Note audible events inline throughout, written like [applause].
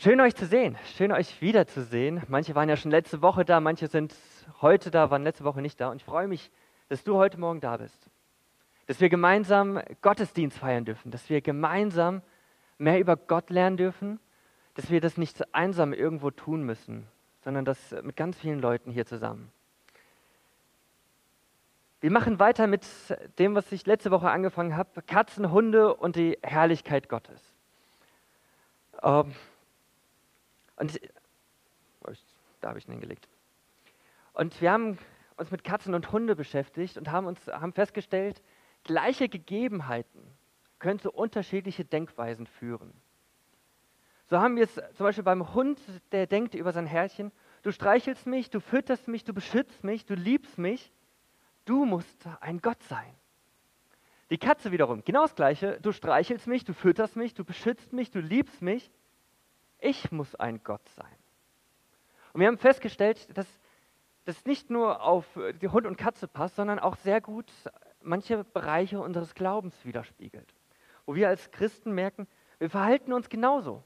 Schön euch zu sehen, schön euch wiederzusehen. Manche waren ja schon letzte Woche da, manche sind heute da, waren letzte Woche nicht da. Und ich freue mich, dass du heute Morgen da bist. Dass wir gemeinsam Gottesdienst feiern dürfen, dass wir gemeinsam mehr über Gott lernen dürfen, dass wir das nicht einsam irgendwo tun müssen, sondern das mit ganz vielen Leuten hier zusammen. Wir machen weiter mit dem, was ich letzte Woche angefangen habe: Katzen, Hunde und die Herrlichkeit Gottes. Ähm, und da habe ich ihn hingelegt. Und wir haben uns mit Katzen und Hunde beschäftigt und haben, uns, haben festgestellt, gleiche Gegebenheiten können zu unterschiedliche Denkweisen führen. So haben wir es zum Beispiel beim Hund, der denkt über sein Herrchen, du streichelst mich, du fütterst mich, du beschützt mich, du liebst mich, du musst ein Gott sein. Die Katze wiederum, genau das gleiche, du streichelst mich, du fütterst mich, du beschützt mich, du liebst mich, ich muss ein Gott sein. Und wir haben festgestellt, dass das nicht nur auf die Hund und Katze passt, sondern auch sehr gut manche Bereiche unseres Glaubens widerspiegelt. Wo wir als Christen merken, wir verhalten uns genauso.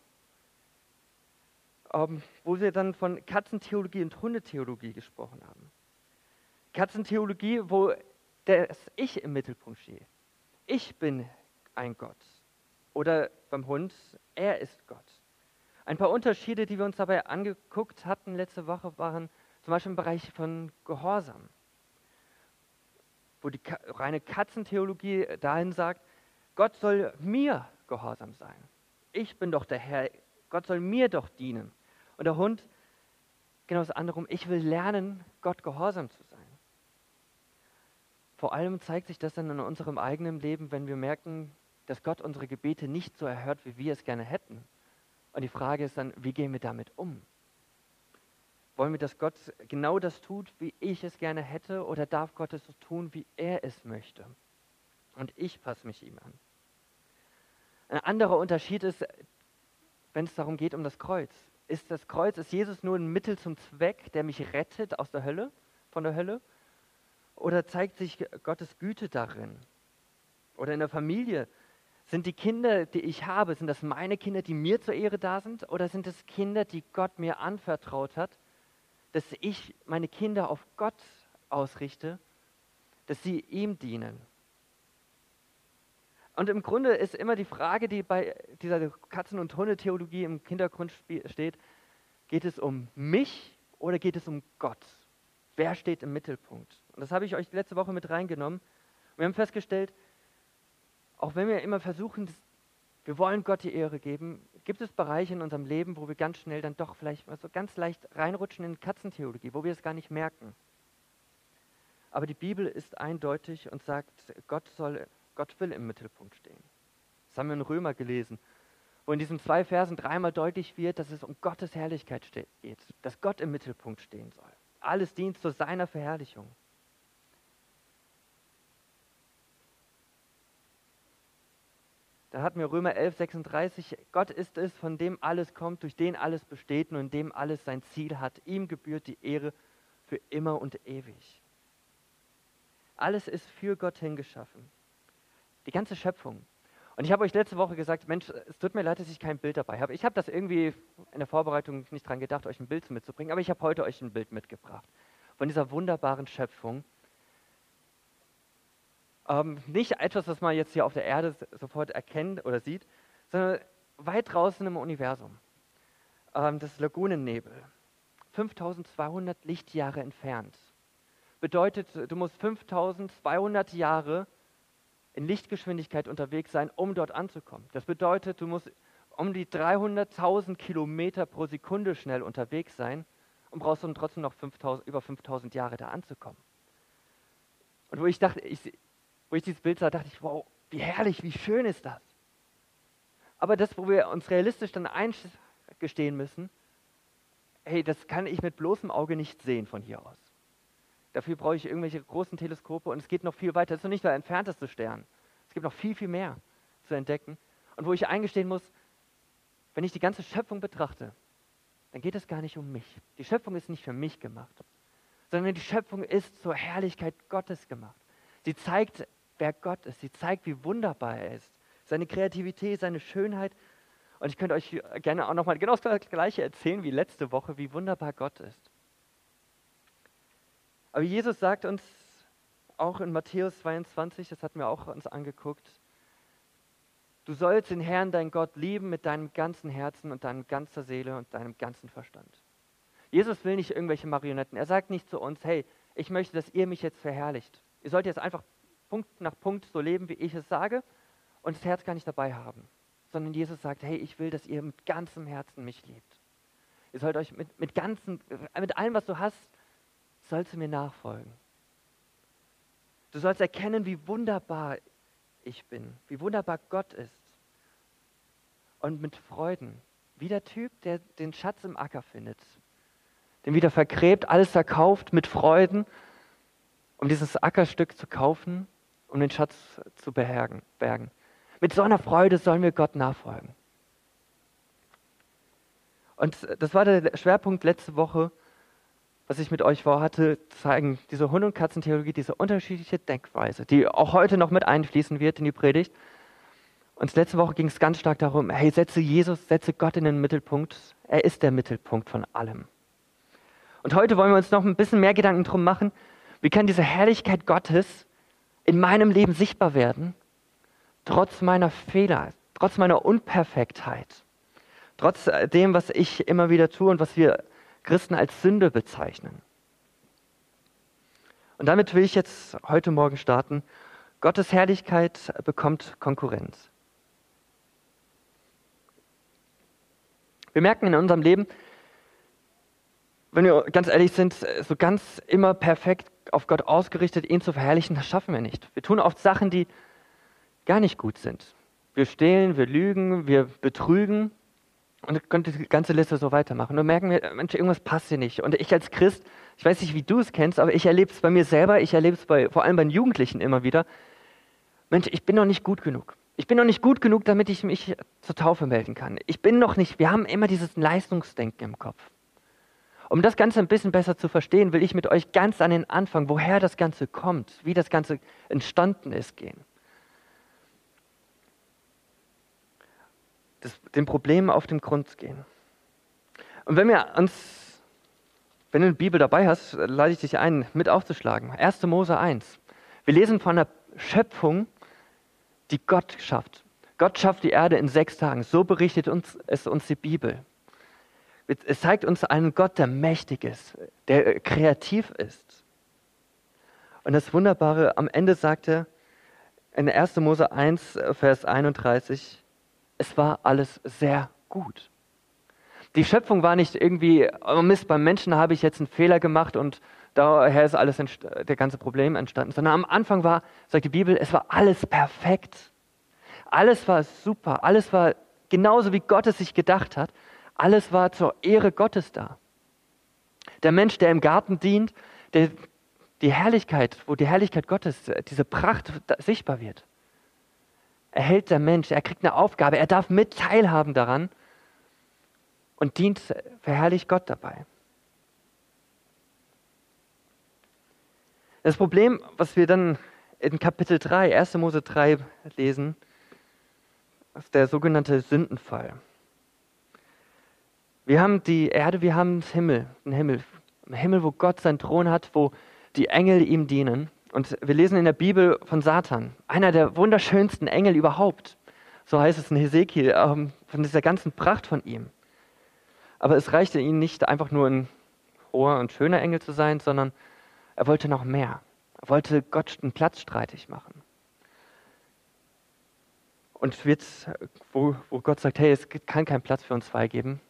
Ähm, wo wir dann von Katzentheologie und Hundetheologie gesprochen haben. Katzentheologie, wo das Ich im Mittelpunkt steht. Ich bin ein Gott. Oder beim Hund, er ist Gott. Ein paar Unterschiede, die wir uns dabei angeguckt hatten letzte Woche, waren zum Beispiel im Bereich von Gehorsam, wo die reine Katzentheologie dahin sagt, Gott soll mir gehorsam sein. Ich bin doch der Herr, Gott soll mir doch dienen. Und der Hund, genau das andere, ich will lernen, Gott gehorsam zu sein. Vor allem zeigt sich das dann in unserem eigenen Leben, wenn wir merken, dass Gott unsere Gebete nicht so erhört, wie wir es gerne hätten. Und die Frage ist dann, wie gehen wir damit um? Wollen wir, dass Gott genau das tut, wie ich es gerne hätte, oder darf Gott es so tun, wie er es möchte? Und ich passe mich ihm an. Ein anderer Unterschied ist, wenn es darum geht, um das Kreuz. Ist das Kreuz, ist Jesus nur ein Mittel zum Zweck, der mich rettet aus der Hölle, von der Hölle? Oder zeigt sich Gottes Güte darin? Oder in der Familie, sind die Kinder, die ich habe, sind das meine Kinder, die mir zur Ehre da sind? Oder sind es Kinder, die Gott mir anvertraut hat, dass ich meine Kinder auf Gott ausrichte, dass sie ihm dienen? Und im Grunde ist immer die Frage, die bei dieser Katzen- und Hunde-Theologie im Hintergrund steht, geht es um mich oder geht es um Gott? Wer steht im Mittelpunkt? Und das habe ich euch letzte Woche mit reingenommen. Wir haben festgestellt, auch wenn wir immer versuchen, wir wollen Gott die Ehre geben, gibt es Bereiche in unserem Leben, wo wir ganz schnell dann doch vielleicht mal so ganz leicht reinrutschen in Katzentheologie, wo wir es gar nicht merken. Aber die Bibel ist eindeutig und sagt, Gott, soll, Gott will im Mittelpunkt stehen. Das haben wir in Römer gelesen, wo in diesen zwei Versen dreimal deutlich wird, dass es um Gottes Herrlichkeit geht, dass Gott im Mittelpunkt stehen soll. Alles dient zu seiner Verherrlichung. Da hatten wir Römer 11, 36. Gott ist es, von dem alles kommt, durch den alles besteht und in dem alles sein Ziel hat. Ihm gebührt die Ehre für immer und ewig. Alles ist für Gott hingeschaffen. Die ganze Schöpfung. Und ich habe euch letzte Woche gesagt, Mensch, es tut mir leid, dass ich kein Bild dabei habe. Ich habe das irgendwie in der Vorbereitung nicht dran gedacht, euch ein Bild mitzubringen, aber ich habe heute euch ein Bild mitgebracht von dieser wunderbaren Schöpfung, ähm, nicht etwas, was man jetzt hier auf der Erde sofort erkennt oder sieht, sondern weit draußen im Universum. Ähm, das Lagunennebel, 5200 Lichtjahre entfernt. Bedeutet, du musst 5200 Jahre in Lichtgeschwindigkeit unterwegs sein, um dort anzukommen. Das bedeutet, du musst um die 300.000 Kilometer pro Sekunde schnell unterwegs sein und brauchst dann trotzdem noch 5000, über 5000 Jahre da anzukommen. Und wo ich dachte, ich, wo ich dieses Bild sah, dachte ich, wow, wie herrlich, wie schön ist das. Aber das, wo wir uns realistisch dann eingestehen müssen, hey, das kann ich mit bloßem Auge nicht sehen von hier aus. Dafür brauche ich irgendwelche großen Teleskope und es geht noch viel weiter. Es ist noch nicht der entfernteste Stern. Es gibt noch viel, viel mehr zu entdecken. Und wo ich eingestehen muss, wenn ich die ganze Schöpfung betrachte, dann geht es gar nicht um mich. Die Schöpfung ist nicht für mich gemacht, sondern die Schöpfung ist zur Herrlichkeit Gottes gemacht. Sie zeigt wer Gott ist. Sie zeigt, wie wunderbar er ist. Seine Kreativität, seine Schönheit. Und ich könnte euch gerne auch nochmal genau das Gleiche erzählen wie letzte Woche, wie wunderbar Gott ist. Aber Jesus sagt uns auch in Matthäus 22, das hatten wir auch uns angeguckt, du sollst den Herrn, dein Gott, lieben mit deinem ganzen Herzen und deiner ganzen Seele und deinem ganzen Verstand. Jesus will nicht irgendwelche Marionetten. Er sagt nicht zu uns, hey, ich möchte, dass ihr mich jetzt verherrlicht. Ihr sollt jetzt einfach Punkt nach Punkt so leben, wie ich es sage und das Herz gar nicht dabei haben. Sondern Jesus sagt, hey, ich will, dass ihr mit ganzem Herzen mich liebt. Ihr sollt euch mit, mit, ganzen, mit allem, was du hast, sollst du mir nachfolgen. Du sollst erkennen, wie wunderbar ich bin, wie wunderbar Gott ist. Und mit Freuden, wie der Typ, der den Schatz im Acker findet, den wieder vergräbt, alles verkauft mit Freuden, um dieses Ackerstück zu kaufen, um den Schatz zu bergen. Mit so einer Freude sollen wir Gott nachfolgen. Und das war der Schwerpunkt letzte Woche, was ich mit euch vorhatte, zeigen, diese Hund- und Katzentheologie, diese unterschiedliche Denkweise, die auch heute noch mit einfließen wird in die Predigt. Und letzte Woche ging es ganz stark darum, hey, setze Jesus, setze Gott in den Mittelpunkt. Er ist der Mittelpunkt von allem. Und heute wollen wir uns noch ein bisschen mehr Gedanken drum machen, wie kann diese Herrlichkeit Gottes in meinem Leben sichtbar werden, trotz meiner Fehler, trotz meiner Unperfektheit, trotz dem, was ich immer wieder tue und was wir Christen als Sünde bezeichnen. Und damit will ich jetzt heute Morgen starten. Gottes Herrlichkeit bekommt Konkurrenz. Wir merken in unserem Leben, wenn wir ganz ehrlich sind, so ganz immer perfekt auf Gott ausgerichtet, ihn zu verherrlichen, das schaffen wir nicht. Wir tun oft Sachen, die gar nicht gut sind. Wir stehlen, wir lügen, wir betrügen und könnte die ganze Liste so weitermachen. Und merken wir, Mensch, irgendwas passt hier nicht. Und ich als Christ, ich weiß nicht, wie du es kennst, aber ich erlebe es bei mir selber, ich erlebe es bei, vor allem bei Jugendlichen immer wieder. Mensch, ich bin noch nicht gut genug. Ich bin noch nicht gut genug, damit ich mich zur Taufe melden kann. Ich bin noch nicht, wir haben immer dieses Leistungsdenken im Kopf. Um das Ganze ein bisschen besser zu verstehen, will ich mit euch ganz an den Anfang, woher das Ganze kommt, wie das Ganze entstanden ist, gehen. Das, den Problemen auf den Grund gehen. Und wenn wir uns, wenn du eine Bibel dabei hast, lade ich dich ein, mit aufzuschlagen. 1. Mose 1. Wir lesen von einer Schöpfung, die Gott schafft. Gott schafft die Erde in sechs Tagen. So berichtet uns, es uns die Bibel. Es zeigt uns einen Gott, der mächtig ist, der kreativ ist. Und das Wunderbare, am Ende sagt er in 1. Mose 1, Vers 31, es war alles sehr gut. Die Schöpfung war nicht irgendwie, oh Mist, beim Menschen habe ich jetzt einen Fehler gemacht und daher ist alles der ganze Problem entstanden, sondern am Anfang war, sagt die Bibel, es war alles perfekt. Alles war super, alles war genauso, wie Gott es sich gedacht hat. Alles war zur Ehre Gottes da. Der Mensch, der im Garten dient, der, die Herrlichkeit, wo die Herrlichkeit Gottes, diese Pracht sichtbar wird. Erhält der Mensch, er kriegt eine Aufgabe, er darf mit teilhaben daran und dient, verherrlicht Gott dabei. Das Problem, was wir dann in Kapitel 3, 1. Mose 3 lesen, ist der sogenannte Sündenfall. Wir haben die Erde, wir haben den Himmel, den Himmel, einen Himmel, wo Gott seinen Thron hat, wo die Engel ihm dienen. Und wir lesen in der Bibel von Satan, einer der wunderschönsten Engel überhaupt. So heißt es in Hesekiel, ähm, von dieser ganzen Pracht von ihm. Aber es reichte ihm nicht einfach nur ein hoher und schöner Engel zu sein, sondern er wollte noch mehr. Er wollte Gott einen Platz streitig machen. Und jetzt, wo, wo Gott sagt, hey, es kann keinen Platz für uns zwei geben,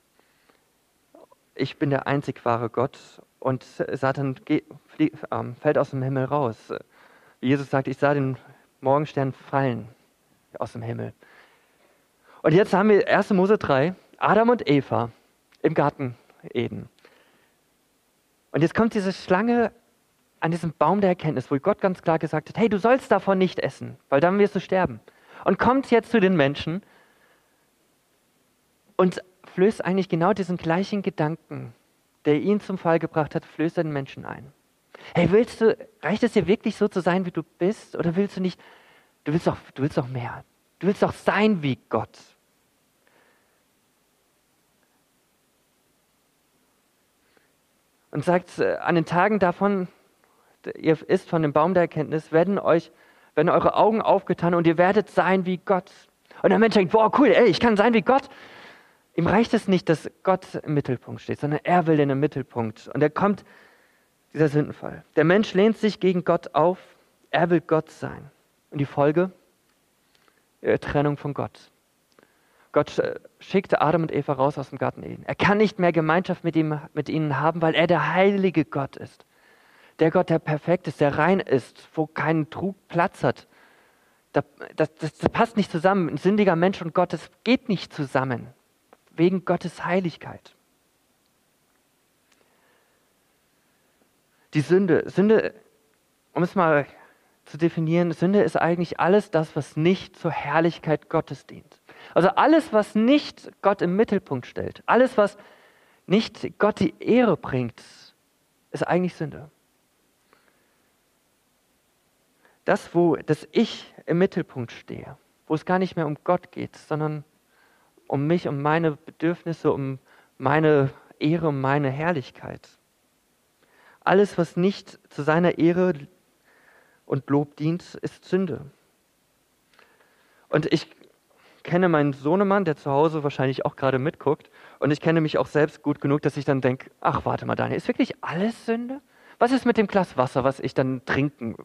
ich bin der einzig wahre Gott und Satan ähm, fällt aus dem Himmel raus. Jesus sagt, ich sah den Morgenstern fallen aus dem Himmel. Und jetzt haben wir 1. Mose 3, Adam und Eva im Garten Eden. Und jetzt kommt diese Schlange an diesem Baum der Erkenntnis, wo Gott ganz klar gesagt hat, hey, du sollst davon nicht essen, weil dann wirst du sterben. Und kommt jetzt zu den Menschen und flößt eigentlich genau diesen gleichen Gedanken, der ihn zum Fall gebracht hat, flößt er den Menschen ein. Hey, willst du, reicht es dir wirklich so zu sein, wie du bist? Oder willst du nicht, du willst doch, du willst doch mehr. Du willst doch sein wie Gott. Und sagt, äh, an den Tagen davon, ihr isst von dem Baum der Erkenntnis, werden euch, werden eure Augen aufgetan und ihr werdet sein wie Gott. Und der Mensch denkt, boah, cool, ey, ich kann sein wie Gott. Ihm reicht es nicht, dass Gott im Mittelpunkt steht, sondern er will in den Mittelpunkt. Und er kommt, dieser Sündenfall. Der Mensch lehnt sich gegen Gott auf, er will Gott sein. Und die Folge? Trennung von Gott. Gott äh, schickte Adam und Eva raus aus dem Garten Eden. Er kann nicht mehr Gemeinschaft mit, ihm, mit ihnen haben, weil er der heilige Gott ist. Der Gott, der perfekt ist, der rein ist, wo kein Trug Platz hat. Das, das, das passt nicht zusammen. Ein sündiger Mensch und Gott, das geht nicht zusammen wegen Gottes Heiligkeit. Die Sünde, Sünde, um es mal zu definieren, Sünde ist eigentlich alles das, was nicht zur Herrlichkeit Gottes dient. Also alles, was nicht Gott im Mittelpunkt stellt, alles, was nicht Gott die Ehre bringt, ist eigentlich Sünde. Das, wo das Ich im Mittelpunkt stehe, wo es gar nicht mehr um Gott geht, sondern um mich, um meine Bedürfnisse, um meine Ehre, um meine Herrlichkeit. Alles, was nicht zu seiner Ehre und Lob dient, ist Sünde. Und ich kenne meinen Sohnemann, der zu Hause wahrscheinlich auch gerade mitguckt, und ich kenne mich auch selbst gut genug, dass ich dann denke, ach, warte mal, Daniel, ist wirklich alles Sünde? Was ist mit dem Glas Wasser, was ich dann trinken?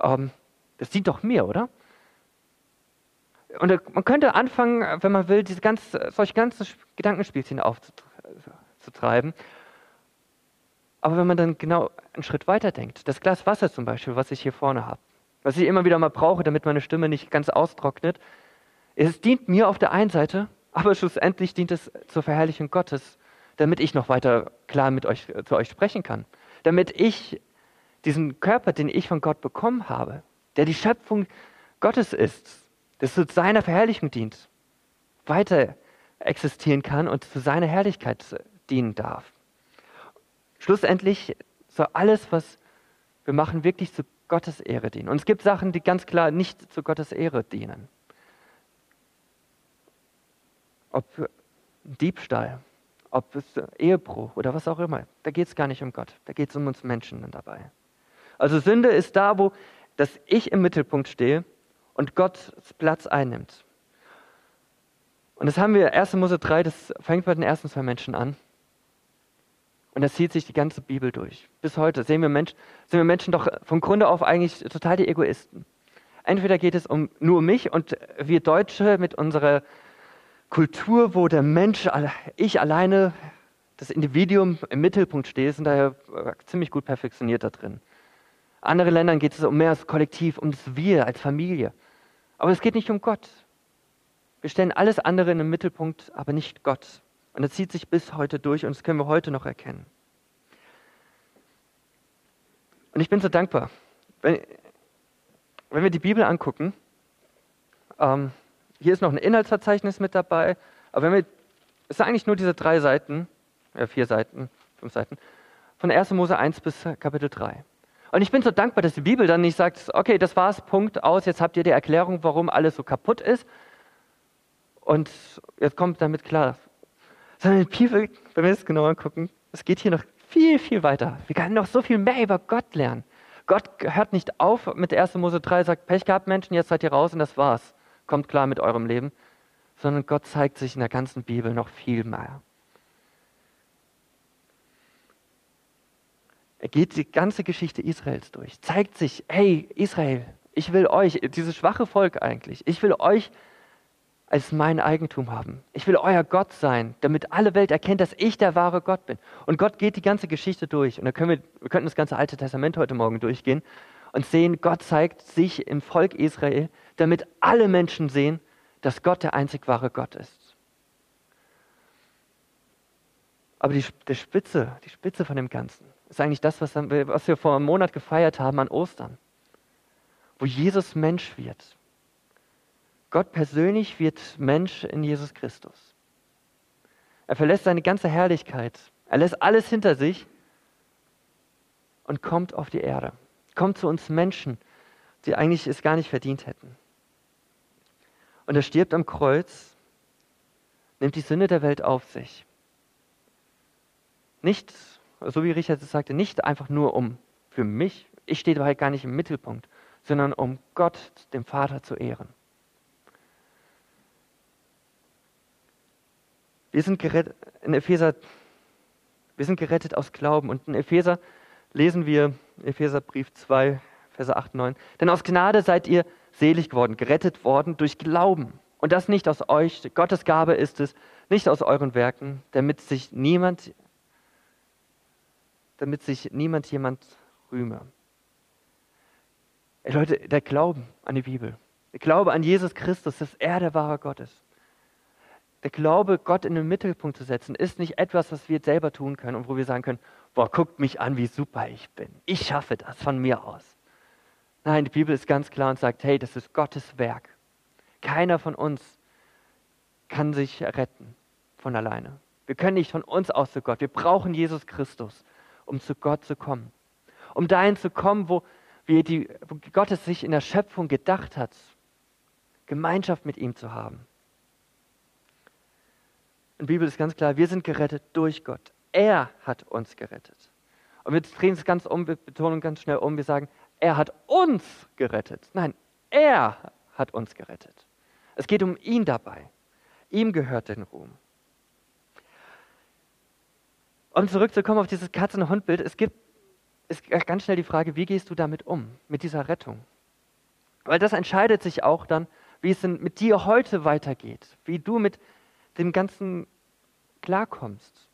Ähm, das dient doch mir, oder? Und man könnte anfangen, wenn man will, diese ganz, solche ganzen Gedankenspielchen aufzutreiben. Aber wenn man dann genau einen Schritt weiter denkt, das Glas Wasser zum Beispiel, was ich hier vorne habe, was ich immer wieder mal brauche, damit meine Stimme nicht ganz austrocknet, es dient mir auf der einen Seite, aber schlussendlich dient es zur Verherrlichung Gottes, damit ich noch weiter klar mit euch, zu euch sprechen kann. Damit ich diesen Körper, den ich von Gott bekommen habe, der die Schöpfung Gottes ist, das zu seiner Verherrlichung dient, weiter existieren kann und zu seiner Herrlichkeit dienen darf. Schlussendlich soll alles, was wir machen, wirklich zu Gottes Ehre dienen. Und es gibt Sachen, die ganz klar nicht zu Gottes Ehre dienen. Ob Diebstahl, ob es Ehebruch oder was auch immer. Da geht es gar nicht um Gott. Da geht es um uns Menschen dabei. Also Sünde ist da, wo das Ich im Mittelpunkt stehe und Gott Platz einnimmt. Und das haben wir, 1. Mose 3, das fängt bei den ersten zwei Menschen an. Und das zieht sich die ganze Bibel durch. Bis heute sehen wir Menschen, sind wir Menschen doch von Grunde auf eigentlich total die Egoisten. Entweder geht es um nur mich und wir Deutsche mit unserer Kultur, wo der Mensch, ich alleine, das Individuum im Mittelpunkt steht, sind daher ziemlich gut perfektioniert da drin. Andere Ländern geht es um mehr als Kollektiv, um das Wir als Familie. Aber es geht nicht um Gott. Wir stellen alles andere in den Mittelpunkt, aber nicht Gott. Und das zieht sich bis heute durch und das können wir heute noch erkennen. Und ich bin so dankbar. Wenn, wenn wir die Bibel angucken, ähm, hier ist noch ein Inhaltsverzeichnis mit dabei, aber wenn wir, es sind eigentlich nur diese drei Seiten, äh, vier Seiten, fünf Seiten, von 1. Mose 1 bis Kapitel 3. Und ich bin so dankbar, dass die Bibel dann nicht sagt, okay, das war's, Punkt, aus, jetzt habt ihr die Erklärung, warum alles so kaputt ist. Und jetzt kommt damit klar. Sondern die Bibel, wenn wir es genau angucken, es geht hier noch viel, viel weiter. Wir können noch so viel mehr über Gott lernen. Gott hört nicht auf mit 1. Mose 3, sagt, Pech gehabt, Menschen, jetzt seid ihr raus und das war's. Kommt klar mit eurem Leben. Sondern Gott zeigt sich in der ganzen Bibel noch viel mehr. Er geht die ganze Geschichte Israels durch, zeigt sich, hey Israel, ich will euch, dieses schwache Volk eigentlich, ich will euch als mein Eigentum haben. Ich will euer Gott sein, damit alle Welt erkennt, dass ich der wahre Gott bin. Und Gott geht die ganze Geschichte durch. Und da können wir, wir könnten das ganze Alte Testament heute Morgen durchgehen und sehen, Gott zeigt sich im Volk Israel, damit alle Menschen sehen, dass Gott der einzig wahre Gott ist. Aber die, die Spitze, die Spitze von dem Ganzen ist eigentlich das, was, was wir vor einem Monat gefeiert haben an Ostern, wo Jesus Mensch wird. Gott persönlich wird Mensch in Jesus Christus. Er verlässt seine ganze Herrlichkeit. Er lässt alles hinter sich und kommt auf die Erde. Kommt zu uns Menschen, die eigentlich es gar nicht verdient hätten. Und er stirbt am Kreuz, nimmt die Sünde der Welt auf sich. Nicht so wie Richard es sagte, nicht einfach nur um für mich, ich stehe dabei gar nicht im Mittelpunkt, sondern um Gott, dem Vater, zu ehren. Wir sind gerettet, in Epheser, wir sind gerettet aus Glauben. Und in Epheser lesen wir, Epheserbrief 2, Verse 8 und 9. Denn aus Gnade seid ihr selig geworden, gerettet worden durch Glauben. Und das nicht aus euch, Gottes Gabe ist es, nicht aus euren Werken, damit sich niemand, damit sich niemand jemand rühme. Ey Leute, der Glauben an die Bibel, der Glaube an Jesus Christus, dass er der wahre Gott ist. Der Glaube, Gott in den Mittelpunkt zu setzen, ist nicht etwas, was wir selber tun können und wo wir sagen können, boah, guckt mich an, wie super ich bin. Ich schaffe das von mir aus. Nein, die Bibel ist ganz klar und sagt, hey, das ist Gottes Werk. Keiner von uns kann sich retten von alleine. Wir können nicht von uns aus zu Gott. Wir brauchen Jesus Christus, um zu Gott zu kommen. Um dahin zu kommen, wo, wie die, wo Gott es sich in der Schöpfung gedacht hat, Gemeinschaft mit ihm zu haben. In der Bibel ist ganz klar, wir sind gerettet durch Gott. Er hat uns gerettet. Und wir drehen es ganz um, wir betonen ganz schnell um, wir sagen, er hat uns gerettet. Nein, er hat uns gerettet. Es geht um ihn dabei. Ihm gehört den Ruhm. Um zurückzukommen auf dieses Katzen- und Hundbild, es gibt ist ganz schnell die Frage, wie gehst du damit um, mit dieser Rettung? Weil das entscheidet sich auch dann, wie es denn mit dir heute weitergeht, wie du mit dem Ganzen klarkommst.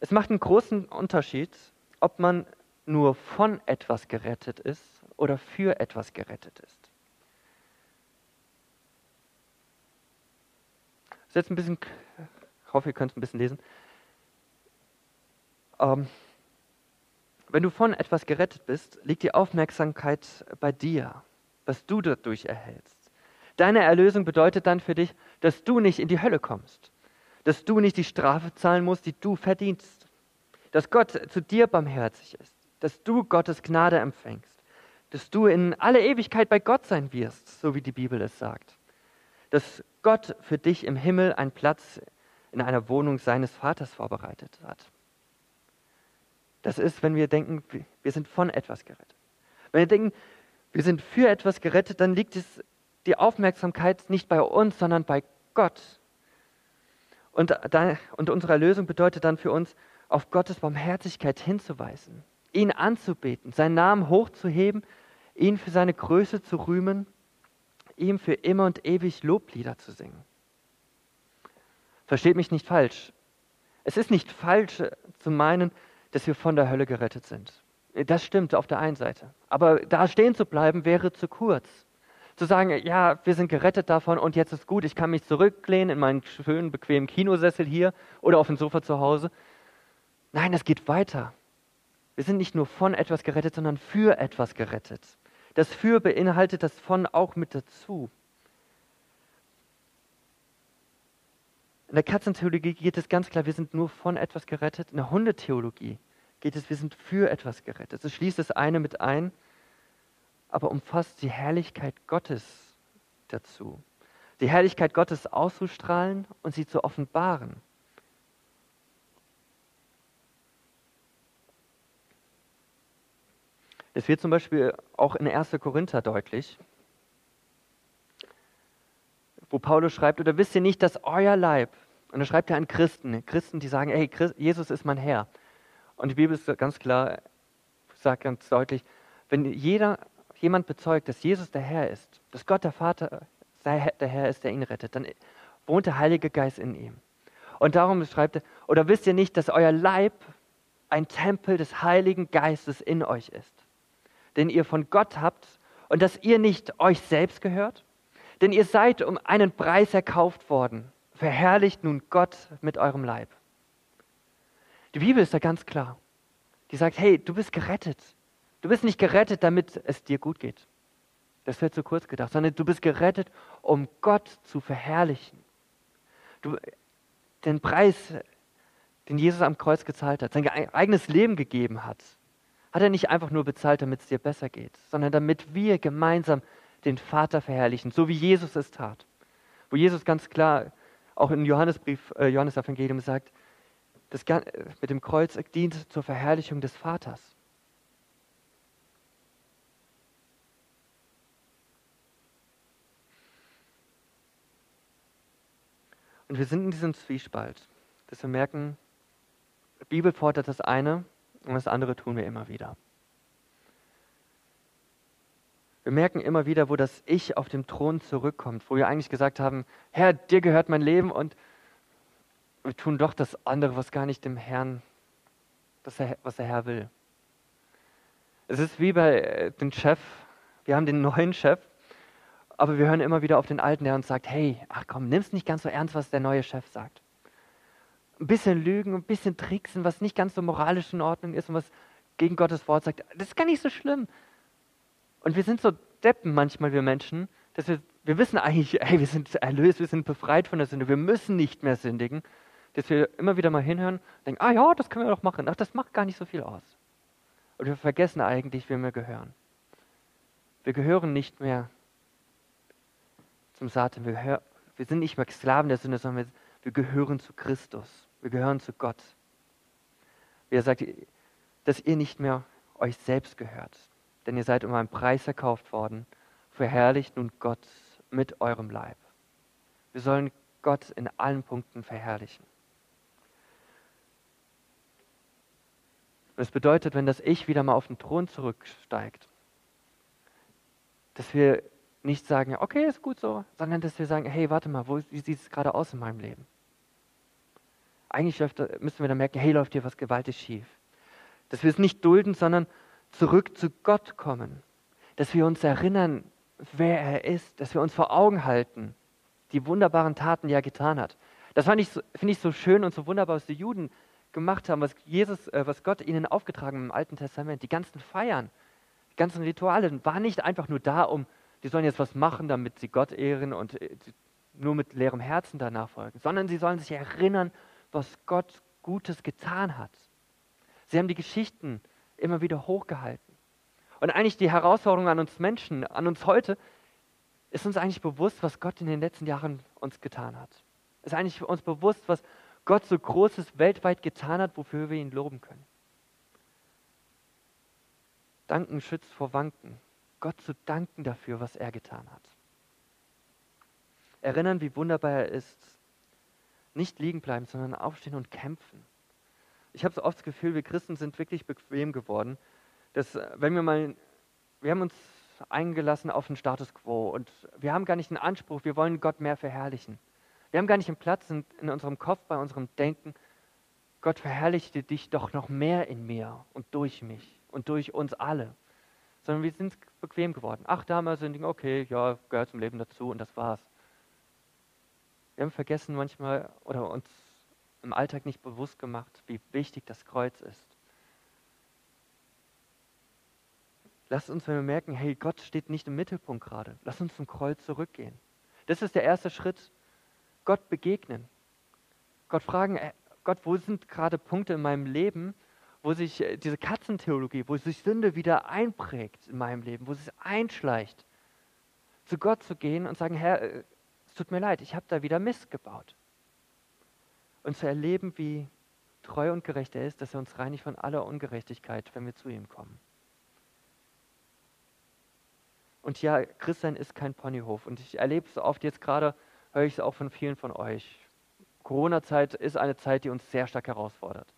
Es macht einen großen Unterschied, ob man nur von etwas gerettet ist oder für etwas gerettet ist. Das ist jetzt ein bisschen, ich hoffe, ihr könnt es ein bisschen lesen. Ähm, wenn du von etwas gerettet bist, liegt die Aufmerksamkeit bei dir, was du dadurch erhältst. Deine Erlösung bedeutet dann für dich, dass du nicht in die Hölle kommst, dass du nicht die Strafe zahlen musst, die du verdienst, dass Gott zu dir barmherzig ist, dass du Gottes Gnade empfängst, dass du in alle Ewigkeit bei Gott sein wirst, so wie die Bibel es sagt, dass Gott für dich im Himmel einen Platz in einer Wohnung seines Vaters vorbereitet hat. Das ist, wenn wir denken, wir sind von etwas gerettet. Wenn wir denken, wir sind für etwas gerettet, dann liegt es die Aufmerksamkeit nicht bei uns, sondern bei Gott. Und, da, und unsere Erlösung bedeutet dann für uns, auf Gottes Barmherzigkeit hinzuweisen, ihn anzubeten, seinen Namen hochzuheben, ihn für seine Größe zu rühmen, ihm für immer und ewig Loblieder zu singen. Versteht mich nicht falsch. Es ist nicht falsch zu meinen, dass wir von der Hölle gerettet sind. Das stimmt auf der einen Seite. Aber da stehen zu bleiben wäre zu kurz. Zu sagen, ja, wir sind gerettet davon und jetzt ist gut, ich kann mich zurücklehnen in meinen schönen, bequemen Kinosessel hier oder auf dem Sofa zu Hause. Nein, es geht weiter. Wir sind nicht nur von etwas gerettet, sondern für etwas gerettet. Das für beinhaltet das von auch mit dazu. In der Katzentheologie geht es ganz klar, wir sind nur von etwas gerettet. In der Hundetheologie geht es, wir sind für etwas gerettet. Es schließt das eine mit ein, aber umfasst die Herrlichkeit Gottes dazu. Die Herrlichkeit Gottes auszustrahlen und sie zu offenbaren. Es wird zum Beispiel auch in 1. Korinther deutlich, wo Paulus schreibt, oder wisst ihr nicht, dass euer Leib, und da schreibt er an Christen, Christen, die sagen, hey, Jesus ist mein Herr. Und die Bibel ist ganz klar, sagt ganz deutlich, wenn jeder, jemand bezeugt, dass Jesus der Herr ist, dass Gott der Vater der Herr ist, der ihn rettet, dann wohnt der Heilige Geist in ihm. Und darum schreibt er, oder wisst ihr nicht, dass euer Leib ein Tempel des Heiligen Geistes in euch ist, den ihr von Gott habt und dass ihr nicht euch selbst gehört? Denn ihr seid um einen Preis erkauft worden. Verherrlicht nun Gott mit eurem Leib. Die Bibel ist da ganz klar. Die sagt, hey, du bist gerettet. Du bist nicht gerettet, damit es dir gut geht. Das wird zu kurz gedacht, sondern du bist gerettet, um Gott zu verherrlichen. Du, den Preis, den Jesus am Kreuz gezahlt hat, sein eigenes Leben gegeben hat, hat er nicht einfach nur bezahlt, damit es dir besser geht, sondern damit wir gemeinsam den Vater verherrlichen, so wie Jesus es tat. Wo Jesus ganz klar auch im Johannesbrief, äh, Johannes Evangelium sagt, das, mit dem Kreuz dient zur Verherrlichung des Vaters. Und wir sind in diesem Zwiespalt, dass wir merken, die Bibel fordert das eine und das andere tun wir immer wieder. Wir merken immer wieder, wo das Ich auf dem Thron zurückkommt, wo wir eigentlich gesagt haben, Herr, dir gehört mein Leben und wir tun doch das andere, was gar nicht dem Herrn, der, was der Herr will. Es ist wie bei äh, dem Chef, wir haben den [laughs] neuen Chef, aber wir hören immer wieder auf den alten, der uns sagt, hey, ach komm, nimm's nicht ganz so ernst, was der neue Chef sagt. Ein bisschen lügen, ein bisschen tricksen, was nicht ganz so moralisch in Ordnung ist und was gegen Gottes Wort sagt, das ist gar nicht so schlimm. Und wir sind so Deppen manchmal, wir Menschen, dass wir, wir wissen eigentlich, hey, wir sind erlöst, wir sind befreit von der Sünde, wir müssen nicht mehr sündigen. Dass wir immer wieder mal hinhören und denken, ah ja, das können wir doch machen. Ach, das macht gar nicht so viel aus. Und wir vergessen eigentlich, wem wir gehören. Wir gehören nicht mehr zum Satan. Wir, gehör, wir sind nicht mehr Sklaven der Sünde, sondern wir, wir gehören zu Christus. Wir gehören zu Gott. Wie er sagt, dass ihr nicht mehr euch selbst gehört, denn ihr seid um einen Preis erkauft worden. Verherrlicht nun Gott mit eurem Leib. Wir sollen Gott in allen Punkten verherrlichen. Das bedeutet, wenn das Ich wieder mal auf den Thron zurücksteigt, dass wir nicht sagen, okay, ist gut so, sondern dass wir sagen, hey, warte mal, wo, wie sieht es gerade aus in meinem Leben? Eigentlich läuft, müssen wir dann merken, hey, läuft hier was gewaltig schief. Dass wir es nicht dulden, sondern zurück zu Gott kommen. Dass wir uns erinnern, wer er ist, dass wir uns vor Augen halten, die wunderbaren Taten, die er getan hat. Das finde ich, so, find ich so schön und so wunderbar, was die Juden gemacht haben, was, Jesus, äh, was Gott ihnen aufgetragen hat im Alten Testament. Die ganzen Feiern, die ganzen Rituale waren nicht einfach nur da, um, die sollen jetzt was machen, damit sie Gott ehren und äh, nur mit leerem Herzen danach folgen, sondern sie sollen sich erinnern, was Gott Gutes getan hat. Sie haben die Geschichten immer wieder hochgehalten. Und eigentlich die Herausforderung an uns Menschen, an uns heute, ist uns eigentlich bewusst, was Gott in den letzten Jahren uns getan hat. Ist eigentlich uns bewusst, was Gott so Großes weltweit getan hat, wofür wir ihn loben können. Danken schützt vor Wanken. Gott zu danken dafür, was er getan hat. Erinnern, wie wunderbar er ist. Nicht liegen bleiben, sondern aufstehen und kämpfen ich habe so oft das Gefühl, wir Christen sind wirklich bequem geworden, dass äh, wenn wir mal, wir haben uns eingelassen auf den Status quo und wir haben gar nicht den Anspruch, wir wollen Gott mehr verherrlichen. Wir haben gar nicht einen Platz in, in unserem Kopf, bei unserem Denken, Gott verherrlichte dich doch noch mehr in mir und durch mich und durch uns alle. Sondern wir sind bequem geworden. Ach, damals sind Dinge, okay, ja, gehört zum Leben dazu und das war's. Wir haben vergessen manchmal oder uns im Alltag nicht bewusst gemacht, wie wichtig das Kreuz ist. Lasst uns, wenn wir merken, hey, Gott steht nicht im Mittelpunkt gerade, lass uns zum Kreuz zurückgehen. Das ist der erste Schritt. Gott begegnen. Gott fragen, äh, Gott, wo sind gerade Punkte in meinem Leben, wo sich äh, diese Katzentheologie, wo sich Sünde wieder einprägt in meinem Leben, wo es einschleicht, zu Gott zu gehen und sagen, Herr, äh, es tut mir leid, ich habe da wieder Mist gebaut und zu erleben, wie treu und gerecht er ist, dass er uns reinigt von aller Ungerechtigkeit, wenn wir zu ihm kommen. Und ja, Christsein ist kein Ponyhof. Und ich erlebe es oft jetzt gerade, höre ich es auch von vielen von euch. Corona-Zeit ist eine Zeit, die uns sehr stark herausfordert.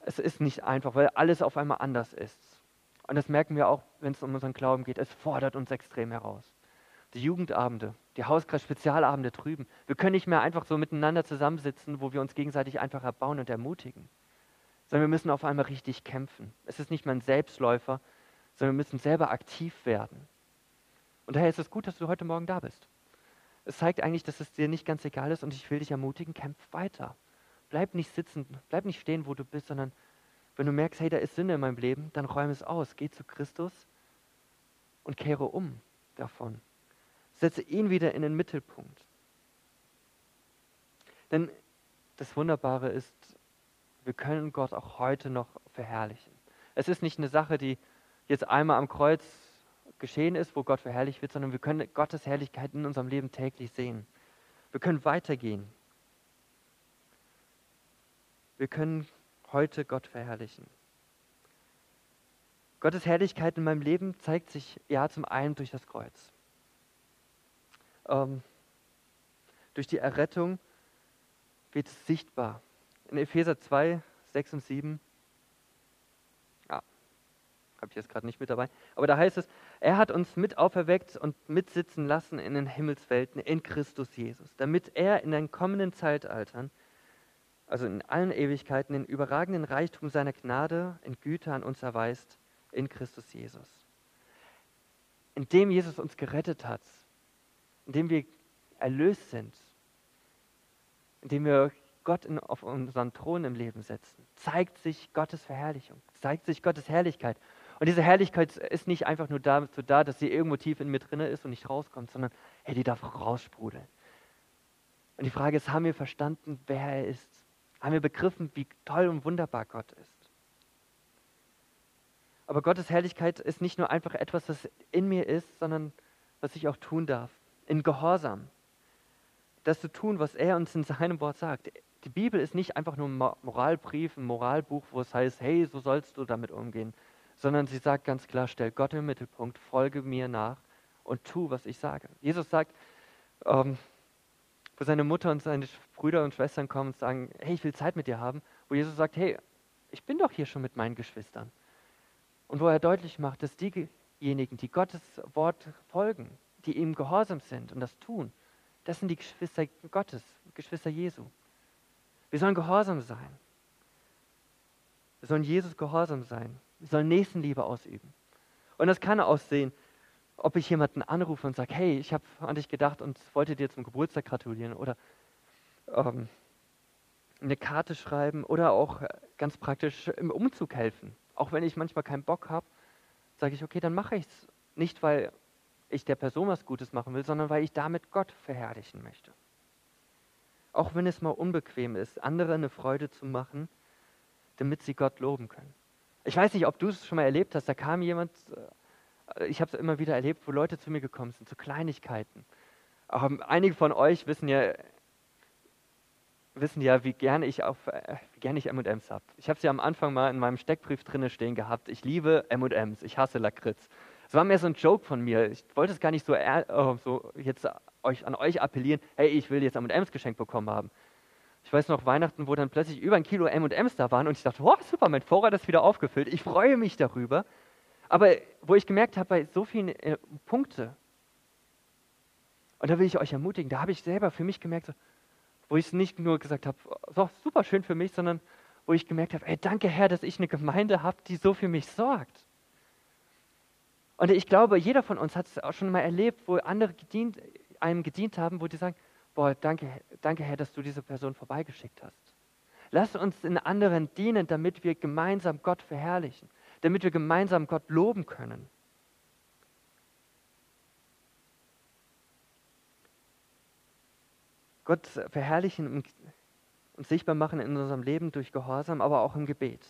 Es ist nicht einfach, weil alles auf einmal anders ist. Und das merken wir auch, wenn es um unseren Glauben geht. Es fordert uns extrem heraus die Jugendabende, die Hauskreis-Spezialabende drüben. Wir können nicht mehr einfach so miteinander zusammensitzen, wo wir uns gegenseitig einfach erbauen und ermutigen, sondern wir müssen auf einmal richtig kämpfen. Es ist nicht mehr ein Selbstläufer, sondern wir müssen selber aktiv werden. Und daher ist es gut, dass du heute Morgen da bist. Es zeigt eigentlich, dass es dir nicht ganz egal ist und ich will dich ermutigen, kämpf weiter. Bleib nicht sitzen, bleib nicht stehen, wo du bist, sondern wenn du merkst, hey, da ist Sünde in meinem Leben, dann räume es aus. Geh zu Christus und kehre um davon. Setze ihn wieder in den Mittelpunkt. Denn das Wunderbare ist, wir können Gott auch heute noch verherrlichen. Es ist nicht eine Sache, die jetzt einmal am Kreuz geschehen ist, wo Gott verherrlicht wird, sondern wir können Gottes Herrlichkeit in unserem Leben täglich sehen. Wir können weitergehen. wir können heute Gott verherrlichen. Gottes Herrlichkeit in meinem Leben zeigt sich ja zum einen durch das Kreuz. Ähm, durch die Errettung wird es sichtbar. In Epheser 2, 6 und 7, ja, habe ich jetzt gerade nicht mit dabei, aber da heißt es, er hat uns mit auferweckt und mitsitzen lassen in den Himmelswelten in Christus Jesus, damit er in den kommenden Zeitaltern, also in allen Ewigkeiten, den überragenden Reichtum seiner Gnade in Güte an uns erweist in Christus Jesus. Indem Jesus uns gerettet hat, indem wir erlöst sind, indem wir Gott in, auf unseren Thron im Leben setzen, zeigt sich Gottes Verherrlichung, zeigt sich Gottes Herrlichkeit. Und diese Herrlichkeit ist nicht einfach nur dazu da, dass sie irgendwo tief in mir drin ist und nicht rauskommt, sondern hey, die darf raussprudeln. Und die Frage ist, haben wir verstanden, wer er ist? Haben wir begriffen, wie toll und wunderbar Gott ist? Aber Gottes Herrlichkeit ist nicht nur einfach etwas, das in mir ist, sondern was ich auch tun darf. In Gehorsam. Das zu tun, was er uns in seinem Wort sagt. Die Bibel ist nicht einfach nur ein Moralbrief, ein Moralbuch, wo es heißt, hey, so sollst du damit umgehen, sondern sie sagt ganz klar, stell Gott im Mittelpunkt, folge mir nach und tu, was ich sage. Jesus sagt, ähm, wo seine Mutter und seine Brüder und Schwestern kommen und sagen, hey, ich will Zeit mit dir haben, wo Jesus sagt, hey, ich bin doch hier schon mit meinen Geschwistern. Und wo er deutlich macht, dass diejenigen, die Gottes Wort folgen, die ihm gehorsam sind und das tun, das sind die Geschwister Gottes, Geschwister Jesu. Wir sollen gehorsam sein. Wir sollen Jesus gehorsam sein. Wir sollen Nächstenliebe ausüben. Und das kann aussehen, ob ich jemanden anrufe und sage, hey, ich habe an dich gedacht und wollte dir zum Geburtstag gratulieren oder ähm, eine Karte schreiben oder auch ganz praktisch im Umzug helfen. Auch wenn ich manchmal keinen Bock habe, sage ich, okay, dann mache ich es. Nicht, weil ich der Person was Gutes machen will, sondern weil ich damit Gott verherrlichen möchte. Auch wenn es mal unbequem ist, andere eine Freude zu machen, damit sie Gott loben können. Ich weiß nicht, ob du es schon mal erlebt hast, da kam jemand, äh, ich habe es immer wieder erlebt, wo Leute zu mir gekommen sind, zu Kleinigkeiten. Auch einige von euch wissen ja, wissen ja, wie gerne ich auf, äh, wie gerne ich M&Ms habe. Ich habe sie am Anfang mal in meinem Steckbrief drinne stehen gehabt. Ich liebe M&Ms, ich hasse Lakritz. Es war mehr so ein Joke von mir. Ich wollte es gar nicht so, äh, so jetzt euch, an euch appellieren, hey, ich will jetzt M&M's geschenkt bekommen haben. Ich weiß noch, Weihnachten, wo dann plötzlich über ein Kilo M&M's da waren und ich dachte, oh, super, mein Vorrat ist wieder aufgefüllt. Ich freue mich darüber. Aber wo ich gemerkt habe, bei so vielen äh, Punkte, und da will ich euch ermutigen, da habe ich selber für mich gemerkt, so, wo ich es nicht nur gesagt habe, so, super schön für mich, sondern wo ich gemerkt habe, ey, danke Herr, dass ich eine Gemeinde habe, die so für mich sorgt. Und ich glaube, jeder von uns hat es auch schon mal erlebt, wo andere gedient, einem gedient haben, wo die sagen, boah, danke, danke Herr, dass du diese Person vorbeigeschickt hast. Lass uns in anderen dienen, damit wir gemeinsam Gott verherrlichen, damit wir gemeinsam Gott loben können. Gott verherrlichen und sichtbar machen in unserem Leben durch Gehorsam, aber auch im Gebet.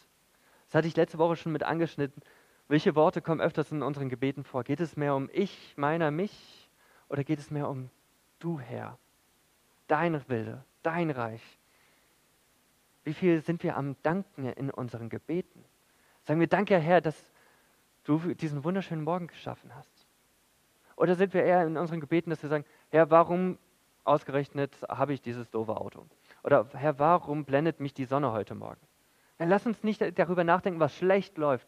Das hatte ich letzte Woche schon mit angeschnitten. Welche Worte kommen öfters in unseren Gebeten vor? Geht es mehr um ich, meiner, mich oder geht es mehr um du, Herr? Dein Wille, dein Reich. Wie viel sind wir am Danken in unseren Gebeten? Sagen wir Danke, Herr, dass du diesen wunderschönen Morgen geschaffen hast? Oder sind wir eher in unseren Gebeten, dass wir sagen, Herr, warum ausgerechnet habe ich dieses doofe Auto? Oder Herr, warum blendet mich die Sonne heute Morgen? Ja, lass uns nicht darüber nachdenken, was schlecht läuft,